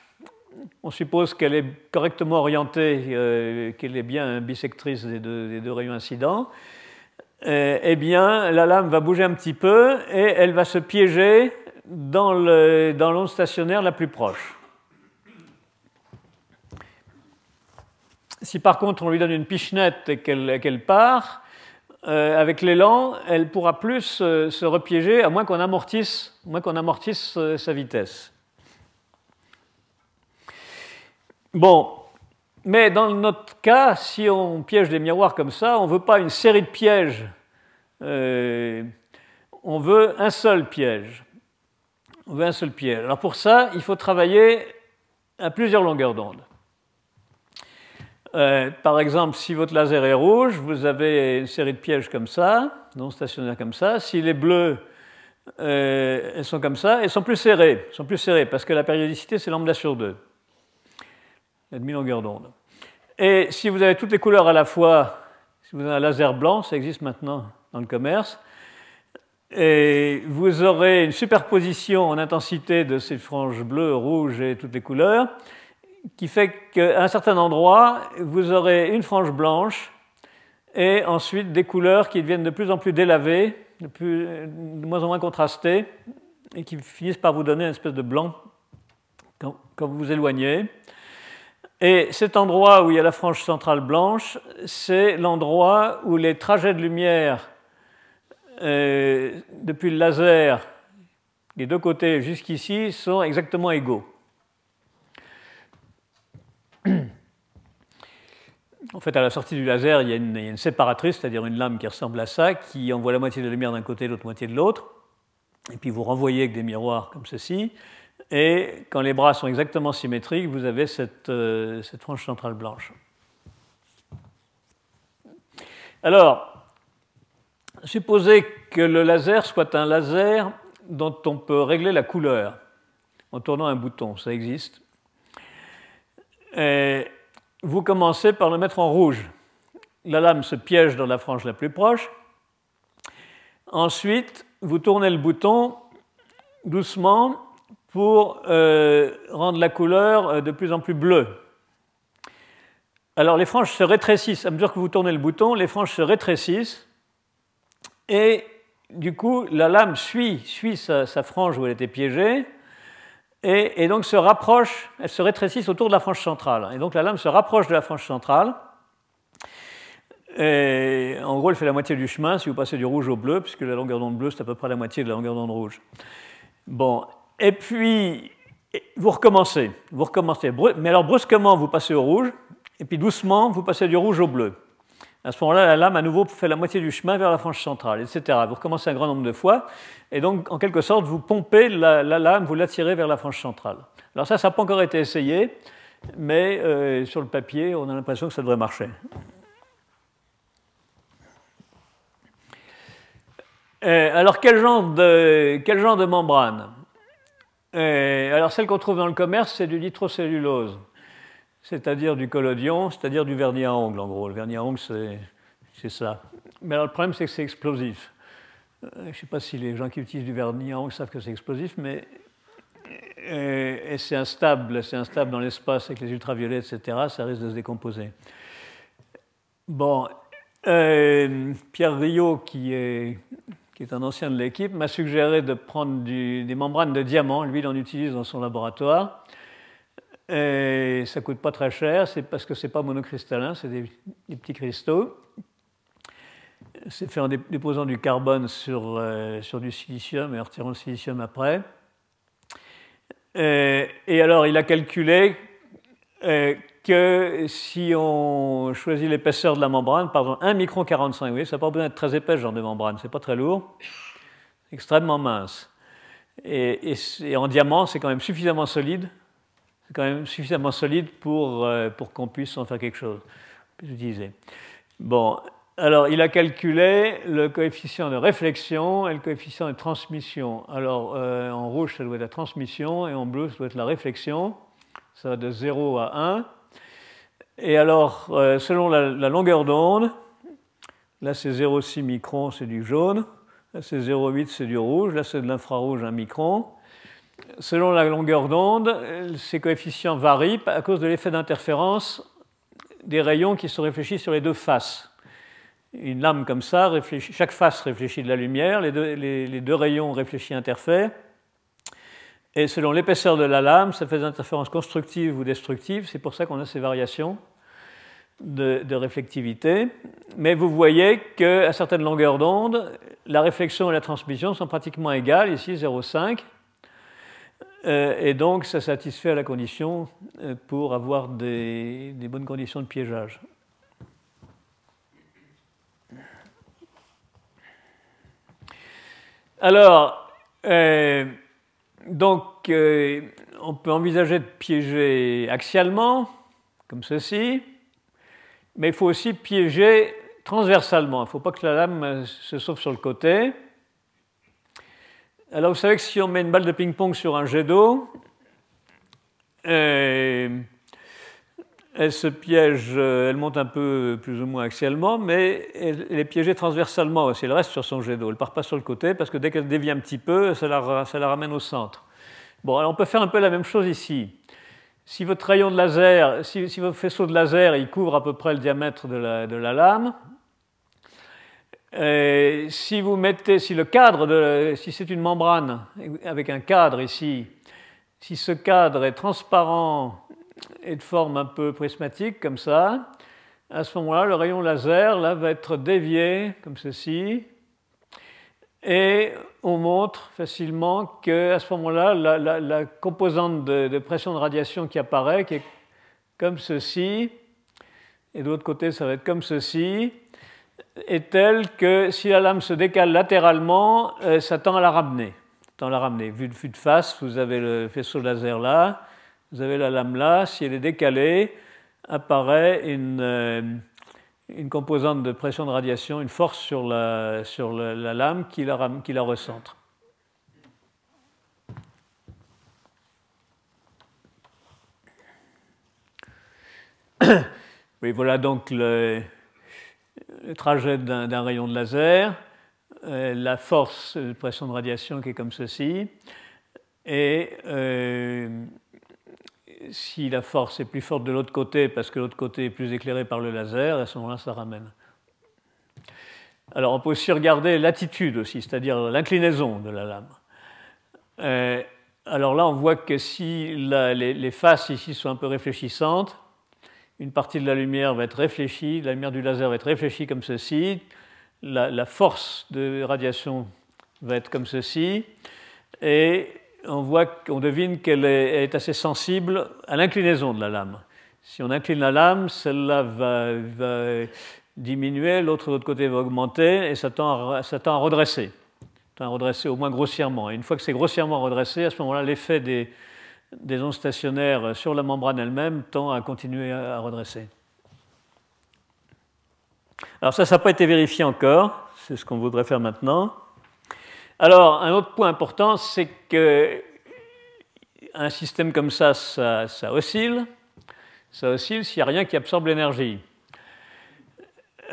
on suppose qu'elle est correctement orientée, euh, qu'elle est bien bisectrice des deux rayons incidents. Euh, eh bien, la lame va bouger un petit peu et elle va se piéger dans l'onde stationnaire la plus proche. Si par contre on lui donne une pichenette et qu'elle part, euh, avec l'élan, elle pourra plus se repiéger à moins qu'on amortisse, qu'on amortisse euh, sa vitesse. Bon, mais dans notre cas, si on piège des miroirs comme ça, on ne veut pas une série de pièges. Euh, on veut un seul piège. On veut un seul piège. Alors pour ça, il faut travailler à plusieurs longueurs d'onde. Euh, par exemple, si votre laser est rouge, vous avez une série de pièges comme ça, non stationnaires comme ça. S'il est bleu, euh, elles sont comme ça, elles sont plus serrées. Sont plus serrées parce que la périodicité, c'est lambda sur 2. La demi-longueur d'onde. Et si vous avez toutes les couleurs à la fois, si vous avez un laser blanc, ça existe maintenant dans le commerce, et vous aurez une superposition en intensité de ces franges bleues, rouges et toutes les couleurs, qui fait qu'à un certain endroit, vous aurez une frange blanche et ensuite des couleurs qui deviennent de plus en plus délavées, de, de moins en moins contrastées, et qui finissent par vous donner une espèce de blanc quand, quand vous vous éloignez. Et cet endroit où il y a la frange centrale blanche, c'est l'endroit où les trajets de lumière euh, depuis le laser des deux côtés jusqu'ici sont exactement égaux. En fait, à la sortie du laser, il y a une, séparatrice, c'est-à-dire une lame qui ressemble à ça, qui envoie la moitié de la lumière d'un côté et l'autre moitié de l'autre. Et puis vous renvoyez avec des miroirs comme ceci. Et quand les bras sont exactement symétriques, vous avez cette, euh, cette frange centrale blanche. Alors, supposez que le laser soit un laser dont on peut régler la couleur en tournant un bouton, ça existe. Vous commencez par le mettre en rouge. La lame se piège dans la frange la plus proche. Ensuite, vous tournez le bouton doucement pour euh, rendre la couleur euh, de plus en plus bleue. Alors les franges se rétrécissent, à mesure que vous tournez le bouton, les franges se rétrécissent et du coup, la lame suit, suit sa, frange où elle était piégée, et, donc se rapproche, elle se rétrécit autour de la frange centrale. Et donc la lame se rapproche de la frange centrale. Et en gros, elle fait la moitié du chemin si vous passez du rouge au bleu, puisque la longueur d'onde bleue, c'est à peu près la moitié de la longueur d'onde rouge. Bon, et puis, vous recommencez, vous recommencez. Mais alors, brusquement, vous passez au rouge, et puis doucement, vous passez du rouge au bleu. À ce moment-là, la lame à nouveau fait la moitié du chemin vers la frange centrale, etc. Vous recommencez un grand nombre de fois, et donc en quelque sorte, vous pompez la, lame, vous l'attirez vers la frange centrale. Alors ça, ça n'a pas encore été essayé, mais euh, sur le papier, on a l'impression que ça devrait marcher. Euh, alors quel genre de, membrane? Euh, Alors celle qu'on trouve dans le commerce, c'est du nitrocellulose c'est-à-dire du collodion, c'est-à-dire du vernis à ongles, en gros. Le vernis à ongles, c'est ça. Mais alors, le problème, c'est que c'est explosif. Euh, je ne sais pas si les gens qui utilisent du vernis à ongles savent que c'est explosif, mais euh, c'est instable, c'est instable dans l'espace avec les ultraviolets, etc. Ça risque de se décomposer. Bon, euh, Pierre Rio, qui est, qui est un ancien de l'équipe, m'a suggéré de prendre des membranes de diamant. Lui, il en utilise dans son laboratoire. Et ça ne coûte pas très cher, c'est parce que ce n'est pas monocristallin, c'est des, petits cristaux. C'est fait en déposant du carbone sur, euh, sur du silicium et en retirant le silicium après. Et, alors, il a calculé euh, que si on choisit l'épaisseur de la membrane, par exemple 1 micron 45, vous voyez, ça n'a pas besoin d'être très épais ce genre de membrane, c'est pas très lourd, extrêmement mince. et en diamant, c'est quand même suffisamment solide c'est quand même suffisamment solide pour, euh, pour qu'on puisse en faire quelque chose, utiliser. Bon, alors il a calculé le coefficient de réflexion et le coefficient de transmission. Alors euh, en rouge, ça doit être la transmission et en bleu, ça doit être la réflexion. Ça va de 0 à 1. Et alors, euh, selon la, longueur d'onde, là c'est 0,6 microns, c'est du jaune. Là c'est 0,8, c'est du rouge. Là c'est de l'infrarouge, un micron selon la longueur d'onde, ces coefficients varient à cause de l'effet d'interférence des rayons qui se réfléchissent sur les deux faces. Une lame comme ça, chaque face réfléchit de la lumière, les deux, rayons réfléchis interfèrent. Et selon l'épaisseur de la lame, ça fait des interférences constructives ou destructives. C'est pour ça qu'on a ces variations de, de, réflectivité. Mais vous voyez qu'à certaines longueurs d'onde, la réflexion et la transmission sont pratiquement égales, ici 0,5. Euh, et donc, ça satisfait à la condition euh, pour avoir des, bonnes conditions de piégeage. Alors, euh, donc, on peut envisager de piéger axialement, comme ceci, mais il faut aussi piéger transversalement. Il ne faut pas que la lame se sauve sur le côté. Alors vous savez que si on met une balle de ping-pong sur un jet d'eau, euh, elle se piège, euh, elle monte un peu plus ou moins axialement, mais elle, est piégée transversalement aussi. Elle reste sur son jet d'eau. Elle ne part pas sur le côté parce que dès qu'elle dévie un petit peu, ça la, ramène au centre. Bon, alors on peut faire un peu la même chose ici. Si votre faisceau de laser, il couvre à peu près le diamètre de la lame, euh, si vous mettez, si le cadre, si c'est une membrane avec un cadre ici, si ce cadre est transparent et de forme un peu prismatique comme ça, à ce moment-là, le rayon laser là, va être dévié comme ceci, et on montre facilement qu'à ce moment-là, la, composante de, pression de radiation qui apparaît, qui est comme ceci, et de l'autre côté, ça va être comme ceci, est telle que si la lame se décale latéralement, euh, ça tend à la ramener. Tend à la ramener. Vu de, face, vous avez le faisceau laser là, vous avez la lame là. Si elle est décalée, apparaît une, euh, composante de pression de radiation, une force sur la, sur la, lame qui la, qui la recentre. (coughs) Oui, voilà donc le, le trajet d'un rayon de laser, euh, la force de pression de radiation qui est comme ceci, et euh, si la force est plus forte de l'autre côté parce que l'autre côté est plus éclairé par le laser, à ce moment-là, ça ramène. Alors on peut aussi regarder l'attitude aussi, c'est-à-dire l'inclinaison de la lame. Euh, alors là, on voit que si les, faces ici sont un peu réfléchissantes, une partie de la lumière va être réfléchie, la lumière du laser va être réfléchie comme ceci, la, force de radiation va être comme ceci, et on voit qu'on devine qu'elle est, assez sensible à l'inclinaison de la lame. Si on incline la lame, celle-là va, diminuer, l'autre de l'autre côté va augmenter, et ça tend à, ça tend à redresser redresser au moins grossièrement. Et une fois que c'est grossièrement redressé, à ce moment-là, l'effet des, des, ondes stationnaires sur la membrane elle-même tend à continuer à redresser. Alors ça, ça n'a pas été vérifié encore, c'est ce qu'on voudrait faire maintenant. Alors, un autre point important, c'est que un système comme ça, ça, oscille. Ça oscille s'il n'y a rien qui absorbe l'énergie.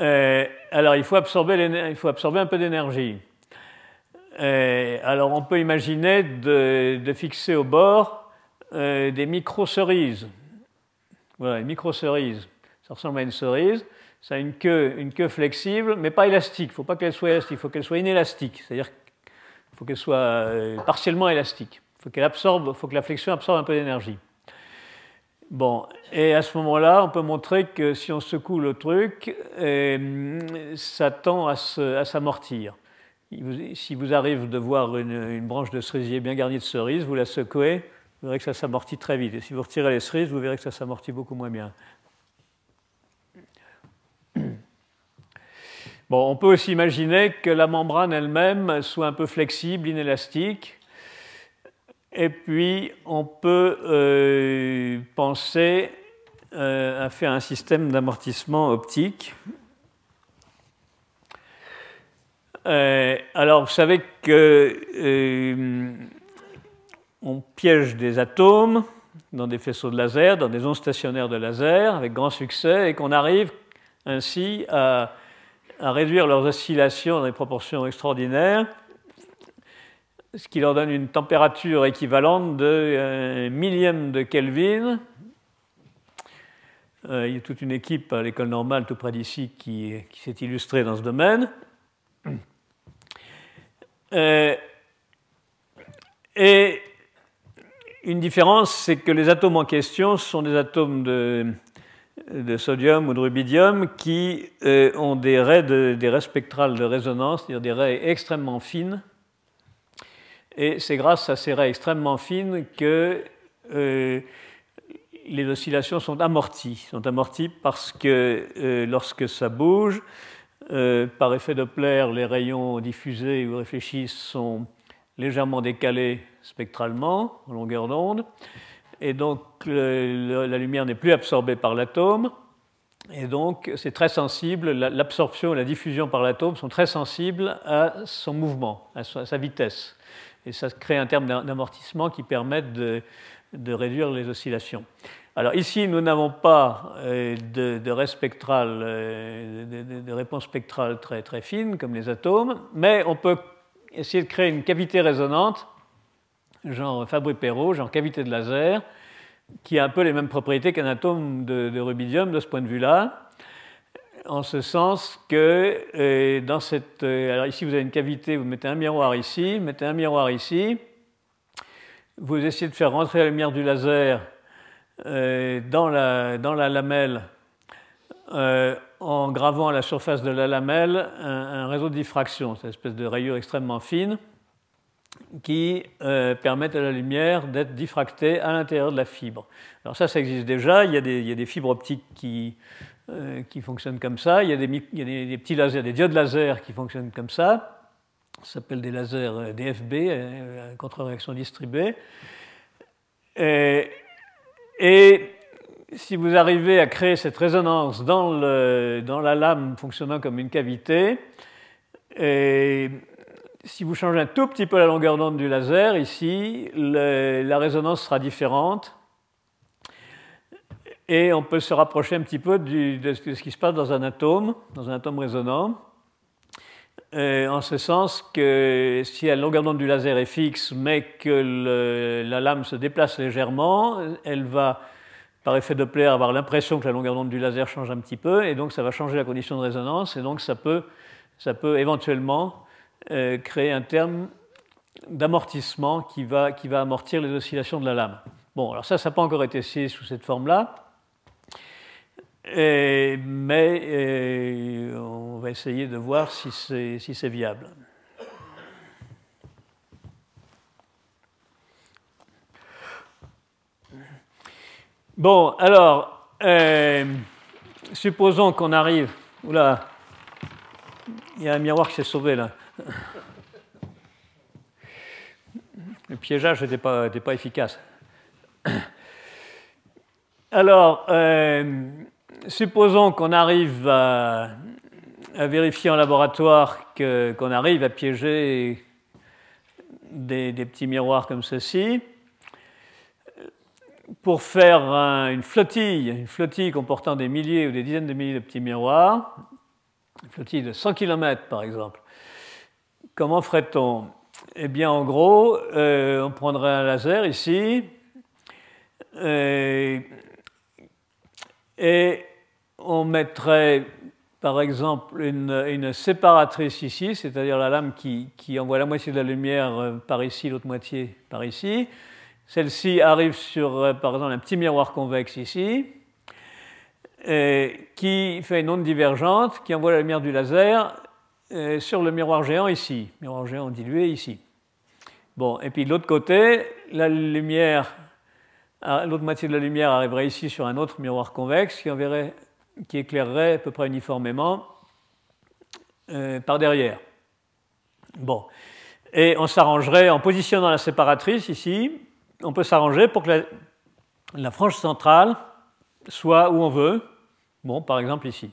Euh, alors, il faut, absorber il faut absorber un peu d'énergie. Euh, alors on peut imaginer de, fixer au bord euh, des micro-cerises. Voilà, une micro-cerise. Ça ressemble à une cerise. Ça a une queue, une queue flexible, mais pas élastique. Il ne faut pas qu'elle soit élastique, il faut qu'elle soit inélastique. C'est-à-dire qu'il faut qu'elle soit euh, partiellement élastique. Il faut qu'elle absorbe, faut que la flexion absorbe un peu d'énergie. Bon, et à ce moment-là, on peut montrer que si on secoue le truc, ça tend à s'amortir si vous arrive de voir une, branche de cerisier bien garnie de cerises, vous la secouez, vous verrez que ça s'amortit très vite. Et si vous retirez les cerises, vous verrez que ça s'amortit beaucoup moins bien. (clears throat) Bon, on peut aussi imaginer que la membrane elle-même soit un peu flexible, inélastique. Et puis, on peut euh, penser euh, à faire un système d'amortissement optique euh, alors, vous savez que on piège des atomes dans des faisceaux de laser, dans des ondes stationnaires de laser, avec grand succès, et qu'on arrive ainsi à, réduire leurs oscillations dans des proportions extraordinaires, ce qui leur donne une température équivalente de un millième de Kelvin. Euh, il y a toute une équipe à l'école normale tout près d'ici qui s'est illustrée dans ce domaine. Euh, et une différence, c'est que les atomes en question sont des atomes de, sodium ou de rubidium qui euh, ont des raies, spectrales de résonance, c'est-à-dire des raies extrêmement fines. Et c'est grâce à ces raies extrêmement fines que euh, les oscillations sont amorties. Sont amorties parce que lorsque ça bouge, euh, par effet Doppler, les rayons diffusés ou réfléchis sont légèrement décalés spectralement en longueur d'onde, et donc la lumière n'est plus absorbée par l'atome, et donc c'est très sensible, l'absorption et la diffusion par l'atome sont très sensibles à son mouvement, à sa vitesse, et ça crée un terme d'amortissement qui permet de réduire les oscillations. Alors ici, nous n'avons pas euh, euh, de, réponse spectrale très, très fine comme les atomes, mais on peut essayer de créer une cavité résonante, genre Fabry-Perot, genre cavité de laser, qui a un peu les mêmes propriétés qu'un atome de, rubidium de ce point de vue-là, en ce sens que euh, dans cette... alors ici, vous avez une cavité, vous mettez un miroir ici, vous mettez un miroir ici, vous essayez de faire rentrer la lumière du laser euh, dans, la, dans, la, lamelle euh, en gravant à la surface de la lamelle un, réseau de diffraction, cette espèce de rayure extrêmement fine qui euh, permettent à la lumière d'être diffractée à l'intérieur de la fibre. Alors ça, ça existe déjà. Il y a des, fibres optiques qui, qui, fonctionnent comme ça. Il y a, des, petits lasers, des diodes laser qui fonctionnent comme ça. Ça s'appelle des lasers DFB, contre-réaction distribuée. Et si vous arrivez à créer cette résonance dans, la lame fonctionnant comme une cavité, et si vous changez un tout petit peu la longueur d'onde du laser, ici, la résonance sera différente. Et on peut se rapprocher un petit peu de ce qui se passe dans un atome, dans un atome résonant. en ce sens que si la longueur d'onde du laser est fixe, mais que la lame se déplace légèrement, elle va, par effet Doppler, avoir l'impression que la longueur d'onde du laser change un petit peu, et donc ça va changer la condition de résonance, et donc ça peut, éventuellement créer un terme d'amortissement qui va, amortir les oscillations de la lame. Bon, alors ça, ça n'a pas encore été essayé sous cette forme-là, mais on va essayer de voir si c'est viable. Bon, alors, euh, supposons qu'on arrive. Oula, il y a un miroir qui s'est sauvé là. Le piégeage n'était pas, efficace. Alors, euh, supposons qu'on arrive à, vérifier en laboratoire qu'on arrive à piéger des petits miroirs comme ceci pour faire une flottille, une flottille comportant des milliers ou des dizaines de milliers de petits miroirs, une flottille de 100 km par exemple, comment ferait-on? Eh bien, en gros, euh, on prendrait un laser ici euh, et on mettrait par exemple une, séparatrice ici, c'est-à-dire la lame qui, envoie la moitié de la lumière euh, par ici, l'autre moitié par ici. Celle-ci arrive sur, euh, par exemple, un petit miroir convexe ici, qui fait une onde divergente qui envoie la lumière du laser euh, sur le miroir géant ici, miroir géant dilué ici. Bon, et puis de l'autre côté, la lumière, l'autre moitié de la lumière arriverait ici sur un autre miroir convexe qui, éclairerait à peu près uniformément euh, par derrière. Bon, et on s'arrangerait en positionnant la séparatrice ici, on peut s'arranger pour que la, frange centrale soit où on veut. Bon, par exemple ici.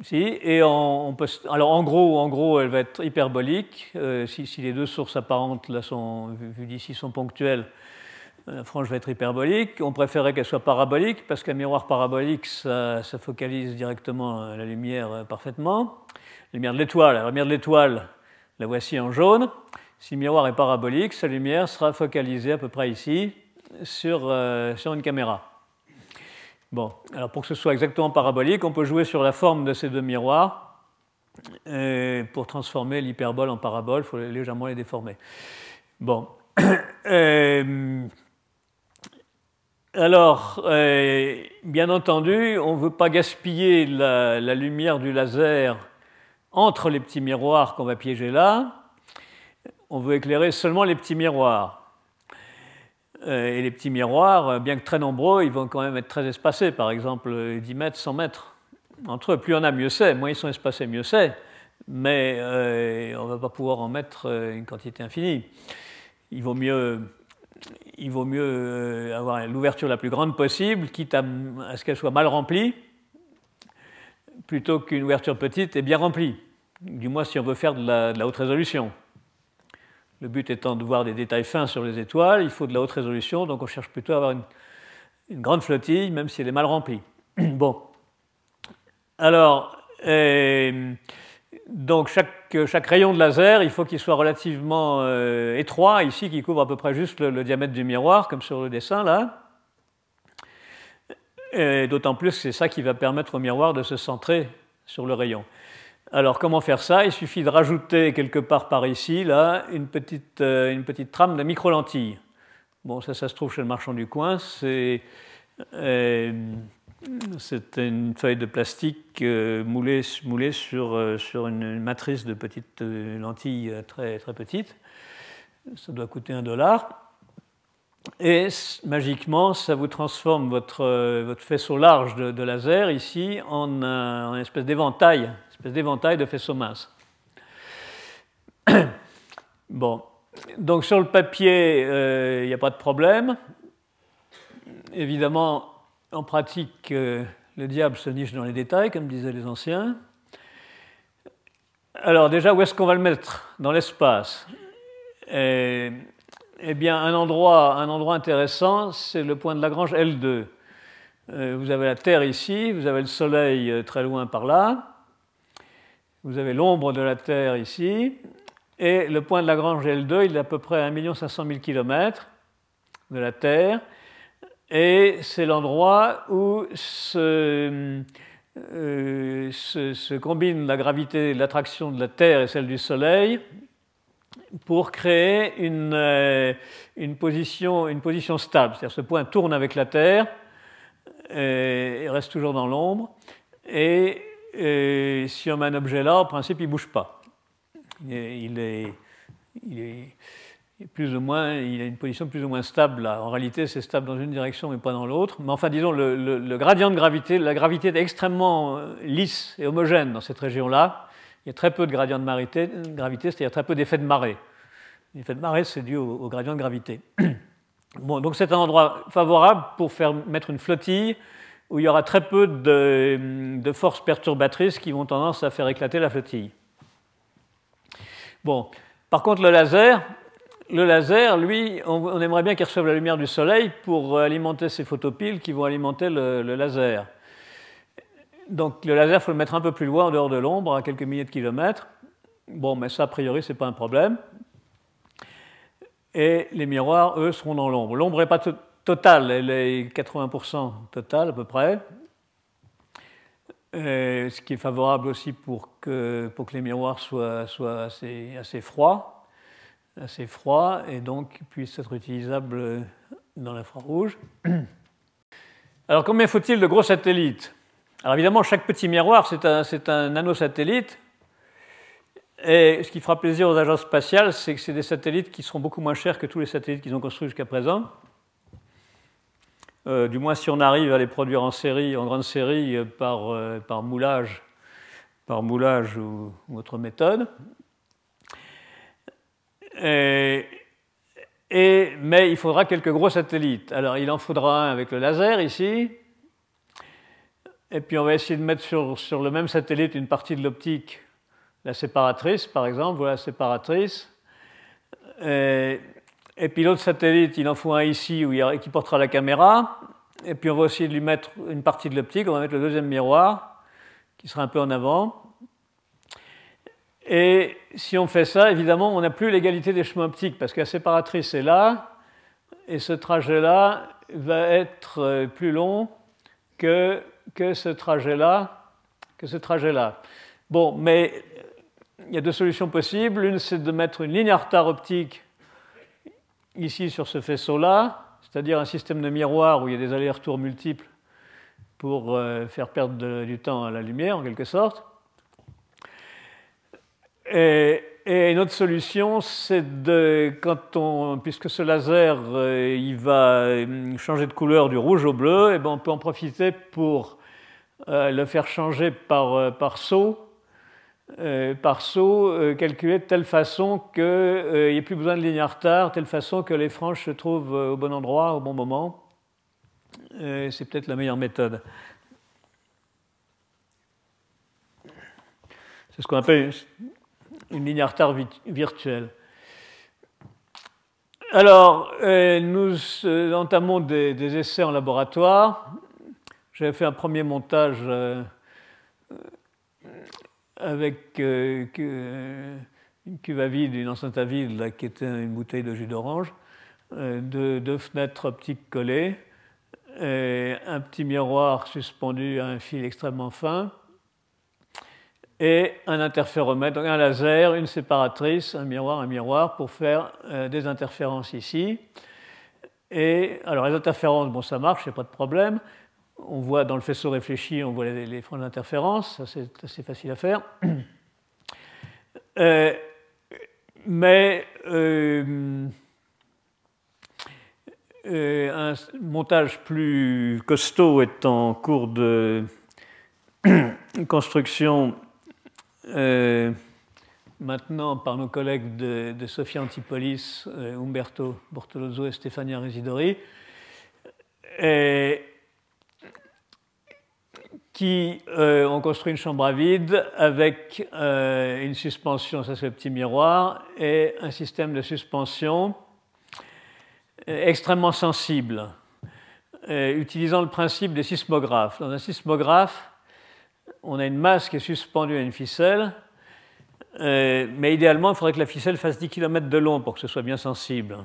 ici et on, peut, alors en gros, en gros, elle va être hyperbolique. Euh, si, les deux sources apparentes, là, sont, vues d'ici, sont ponctuelles, la frange va être hyperbolique. On préférerait qu'elle soit parabolique parce qu'un miroir parabolique, ça, focalise directement la lumière euh, parfaitement. La lumière de l'étoile, la lumière de l'étoile, la voici en jaune. Si le miroir est parabolique, sa lumière sera focalisée à peu près ici sur, euh, sur une caméra. Bon, alors pour que ce soit exactement parabolique, on peut jouer sur la forme de ces deux miroirs. Euh, pour transformer l'hyperbole en parabole, il faut légèrement les déformer. Bon. (coughs) Euh, alors, bien entendu, on ne veut pas gaspiller la, lumière du laser entre les petits miroirs qu'on va piéger là on veut éclairer seulement les petits miroirs. Euh, et les petits miroirs, euh, bien que très nombreux, ils vont quand même être très espacés, par exemple 10 mètres, 100 mètres. Entre eux, plus on a, mieux c'est. Moins ils sont espacés, mieux c'est. Mais euh, on ne va pas pouvoir en mettre une quantité infinie. Il vaut mieux, il vaut mieux avoir l'ouverture la plus grande possible, quitte à, ce qu'elle soit mal remplie, plutôt qu'une ouverture petite et bien remplie. Du moins si on veut faire de la haute résolution. Le but étant de voir des détails fins sur les étoiles, il faut de la haute résolution, donc on cherche plutôt à avoir une, grande flottille, même si elle est mal remplie. (clears throat) bon. Alors, euh, donc chaque, rayon de laser, il faut qu'il soit relativement euh, étroit, ici, qui couvre à peu près juste le, diamètre du miroir, comme sur le dessin là. D'autant plus que c'est ça qui va permettre au miroir de se centrer sur le rayon. Alors comment faire ça? Il suffit de rajouter quelque part par ici, là, une petite, euh, une petite trame de micro-lentilles. Bon, ça, ça se trouve chez le marchand du coin. C'est euh, une feuille de plastique euh, moulée, moulée sur, sur, une matrice de petites lentilles très, très petites. Ça doit coûter un dollar. Et magiquement, ça vous transforme votre, votre faisceau large de, laser ici en, en une espèce d'éventail espèce d'éventail de faisceaux minces. (clears throat) bon, donc sur le papier, euh, il n'y a pas de problème. Évidemment, en pratique, euh, le diable se niche dans les détails, comme disaient les anciens. Alors déjà, où est-ce qu'on va le mettre Dans l'espace? Eh, eh bien, un endroit, un endroit intéressant, c'est le point de Lagrange L2. Euh, vous avez la Terre ici, vous avez le Soleil très loin par là. Vous avez l'ombre de la Terre ici, et le point de Lagrange L2, il est à peu près à 1 500 000 km de la Terre, et c'est l'endroit où se, se, combinent la gravité, l'attraction de la Terre et celle du Soleil pour créer une, une position stable. C'est-à-dire ce point tourne avec la Terre et reste toujours dans l'ombre. Et, si on met un objet là, en principe, il ne bouge pas. Il est, plus ou moins, il a une position plus ou moins stable En réalité, c'est stable dans une direction, mais pas dans l'autre. Mais enfin, disons, le, gradient de gravité, la gravité est extrêmement euh, lisse et homogène dans cette région-là. Il y a très peu de gradient de gravité, c'est-à-dire très peu d'effet de marée. L'effet de marée, c'est dû au, gradient de gravité. (clears throat) bon, donc c'est un endroit favorable pour faire mettre une flottille où il y aura très peu de, forces perturbatrices qui vont tendance à faire éclater la flottille. Bon, par contre, le laser, le laser, lui, on, aimerait bien qu'il reçoive la lumière du soleil pour alimenter ses photopiles qui vont alimenter le, laser. Donc le laser, il faut le mettre un peu plus loin, en dehors de l'ombre, à quelques milliers de kilomètres. Bon, mais ça, a priori, ce n'est pas un problème. Et les miroirs, eux, seront dans l'ombre. L'ombre n'est pas totale, elle est 80% totale à peu près. ce qui est favorable aussi pour que, pour que les miroirs soient, soient assez, assez froids assez froid et donc puisse être utilisable dans l'infrarouge. (clears throat) Alors combien faut-il de gros satellites? Alors évidemment, chaque petit miroir, c'est un, un nanosatellite. Et ce qui fera plaisir aux agences spatiales, c'est que c'est des satellites qui seront beaucoup moins chers que tous les satellites qu'ils ont construits jusqu'à présent. Euh, du moins si on arrive à les produire en série, en grande série, euh, par, euh, par moulage, par moulage ou autre méthode. Et, mais il faudra quelques gros satellites. Alors il en faudra un avec le laser ici. Et puis on va essayer de mettre sur, sur le même satellite une partie de l'optique, la séparatrice par exemple, voilà la séparatrice. Et, et puis l'autre satellite, il en faut un ici où il, qui portera la caméra. Et puis on va essayer de lui mettre une partie de l'optique, on va mettre le deuxième miroir qui sera un peu en avant. Et si on fait ça, évidemment, on n'a plus l'égalité des chemins optiques parce que la séparatrice est là et ce trajet-là va être euh, plus long que, que ce trajet-là. Que ce trajet-là. Bon, mais il y a deux solutions possibles. L'une, c'est de mettre une ligne à retard optique ici sur ce faisceau-là, c'est-à-dire un système de miroir où il y a des allers-retours multiples pour euh, faire perdre du temps à la lumière, en quelque sorte. Et, une autre solution, c'est de, puisque ce laser euh, il va euh, changer de couleur du rouge au bleu, et eh ben on peut en profiter pour le faire changer par, par saut, par saut calculé de telle façon qu'il n'y ait plus besoin de ligne à retard, telle façon que les franges se trouvent au bon endroit, au bon moment. c'est peut-être la meilleure méthode. C'est ce qu'on appelle une ligne à retard virtuelle. Alors, euh, nous euh, entamons des, essais en laboratoire. J'avais fait un premier montage euh, avec une cuve à vide, une enceinte à vide, qui était une bouteille de jus d'orange, deux, fenêtres optiques collées, un petit miroir suspendu à un fil extrêmement fin, et un interféromètre, un laser, une séparatrice, un miroir, un miroir pour faire euh, des interférences ici. Et alors les interférences, bon ça marche, a pas de problème. On voit dans le faisceau réfléchi, on voit les, franges d'interférence, ça c'est assez facile à faire. Euh, mais euh, un montage plus costaud est en cours de (clears throat) construction euh, maintenant par nos collègues de, Sofia Antipolis, euh, Umberto Bortolozzo et Stefania Residori, qui euh, ont construit une chambre à vide avec une suspension, ça c'est le petit miroir, et un système de suspension extrêmement sensible, utilisant le principe des sismographes. Dans un sismographe, on a une masse qui est suspendue à une ficelle, euh, mais idéalement, il faudrait que la ficelle fasse 10 km de long pour que ce soit bien sensible.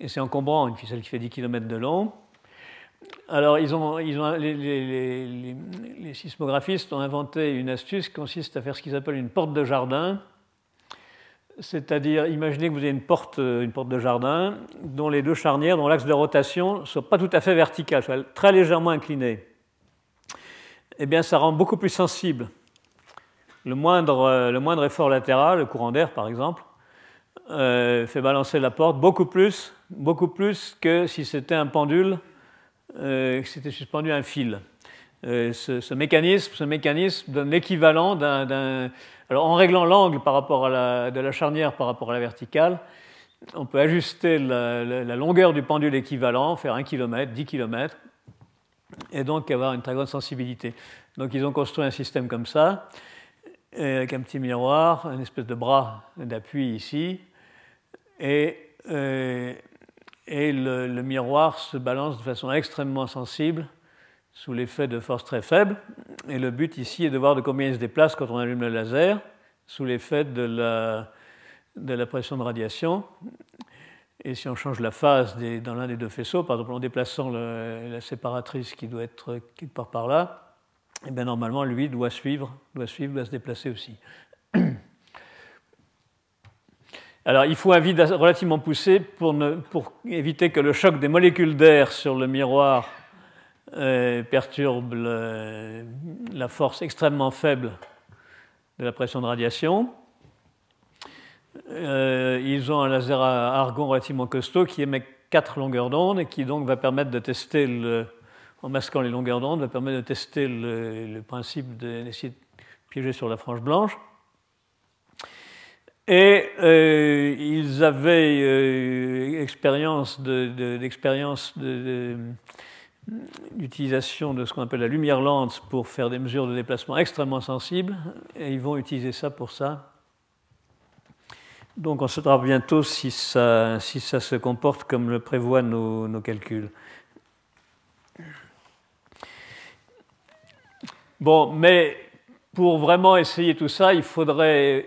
Et c'est encombrant, une ficelle qui fait 10 km de long. Alors, les, sismographistes ont inventé une astuce qui consiste à faire ce qu'ils appellent une porte de jardin. C'est-à-dire, imaginez que vous avez une porte, une porte de jardin dont les deux charnières, dont l'axe de rotation ne soit pas tout à fait vertical, soit très légèrement incliné. Eh bien, ça rend beaucoup plus sensible le moindre, le moindre effort latéral, le courant d'air par exemple, euh, fait balancer la porte beaucoup plus, beaucoup plus que si c'était un pendule, euh, c'était suspendu à un fil. Euh, ce, mécanisme, ce mécanisme donne l'équivalent d'un, Alors en réglant l'angle par rapport à la, de la charnière par rapport à la verticale, on peut ajuster la, longueur du pendule équivalent, faire 1 km, 10 km, et donc avoir une très grande sensibilité. Donc ils ont construit un système comme ça avec un petit miroir, une espèce de bras d'appui ici, et, euh, et le, miroir se balance de façon extrêmement sensible sous l'effet de force très faible. Et le but ici est de voir de combien il se déplace quand on allume le laser, sous l'effet de la, de la pression de radiation. Et si on change la phase dans l'un des deux faisceaux, par exemple en déplaçant la séparatrice qui doit être quelque part par là, et eh bien normalement, lui doit suivre, doit suivre, doit se déplacer aussi. (clears throat) Alors, il faut un vide relativement poussé pour, éviter que le choc des molécules d'air sur le miroir euh, perturbe la force extrêmement faible de la pression de radiation. Euh, ils ont un laser à argon relativement costaud qui émet quatre longueurs d'onde et qui donc va permettre de tester le, en masquant les longueurs d'onde, va permettre de tester le, principe d'essayer de, piéger sur la frange blanche. Et euh, ils avaient euh, d'utilisation de, ce qu'on appelle la lumière lente pour faire des mesures de déplacement extrêmement sensibles, et ils vont utiliser ça pour ça. Donc on saura bientôt si ça se comporte comme le prévoient nos calculs. Bon, mais pour vraiment essayer tout ça, il faudrait,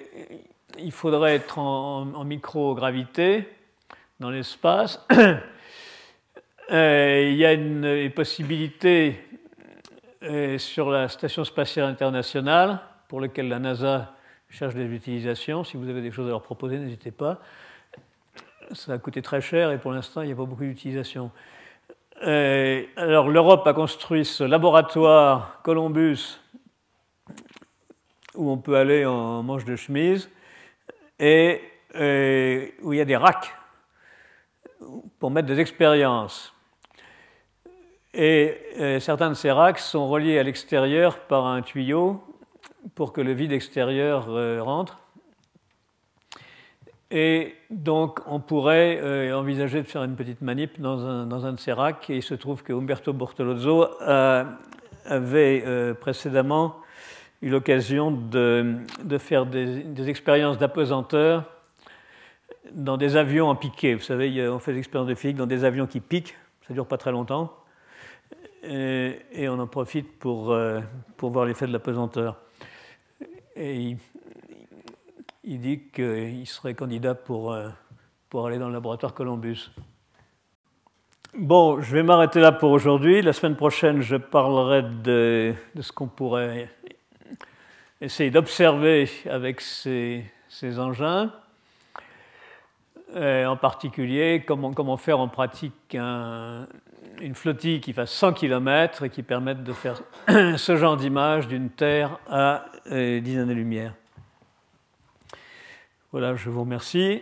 il faudrait être en, microgravité dans l'espace. (clears throat) Euh, il y a une, possibilité euh, sur la Station spatiale internationale, pour laquelle la NASA cherche des utilisations. Si vous avez des choses à leur proposer, n'hésitez pas. Ça a coûté très cher et pour l'instant, il n'y a pas beaucoup d'utilisation. Euh, alors l'Europe a construit ce laboratoire Columbus où on peut aller en manche de chemise et euh, où il y a des racks pour mettre des expériences. Et euh, certains de ces racks sont reliés à l'extérieur par un tuyau pour que le vide extérieur rentre. Et donc, on pourrait euh, envisager de faire une petite manip dans un, de ces racks. Et il se trouve que Umberto Bortolozzo avait euh, précédemment eu l'occasion de, faire des, expériences d'apesanteur dans des avions en piqué. Vous savez, on fait des expériences de physique dans des avions qui piquent. Ça ne dure pas très longtemps. Et, et on en profite pour, euh, pour voir l'effet de l'apesanteur. Et il dit qu'il serait candidat pour, euh, pour aller dans le laboratoire Columbus. Bon, je vais m'arrêter là pour aujourd'hui. La semaine prochaine, je parlerai de, de ce qu'on pourrait essayer d'observer avec ces, ces engins. en particulier, comment, comment, faire en pratique une flottille qui fasse 100 km et qui permette de faire (coughs) ce genre d'image d'une Terre à 10 euh, années-lumière. Voilà, je vous remercie.